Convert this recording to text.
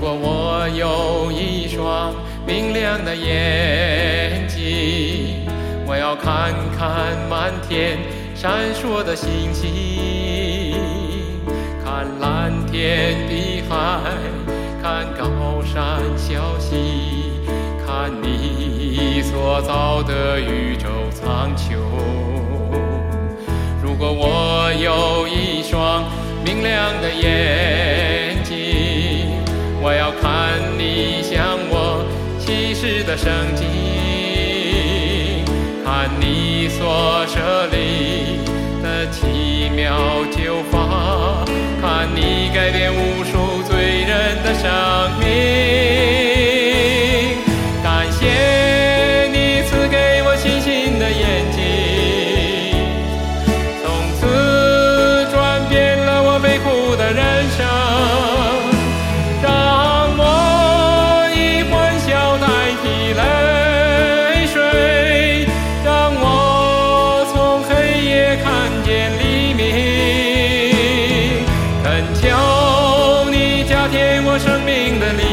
果我有一双明亮的眼睛，我要看看满天闪烁的星星，看蓝天碧海，看高山小溪，看你所造的宇宙苍穹。如果我有一双明亮的眼，你向我启示的圣经，看你所设立的奇妙救法，看你改变无给我生命的力。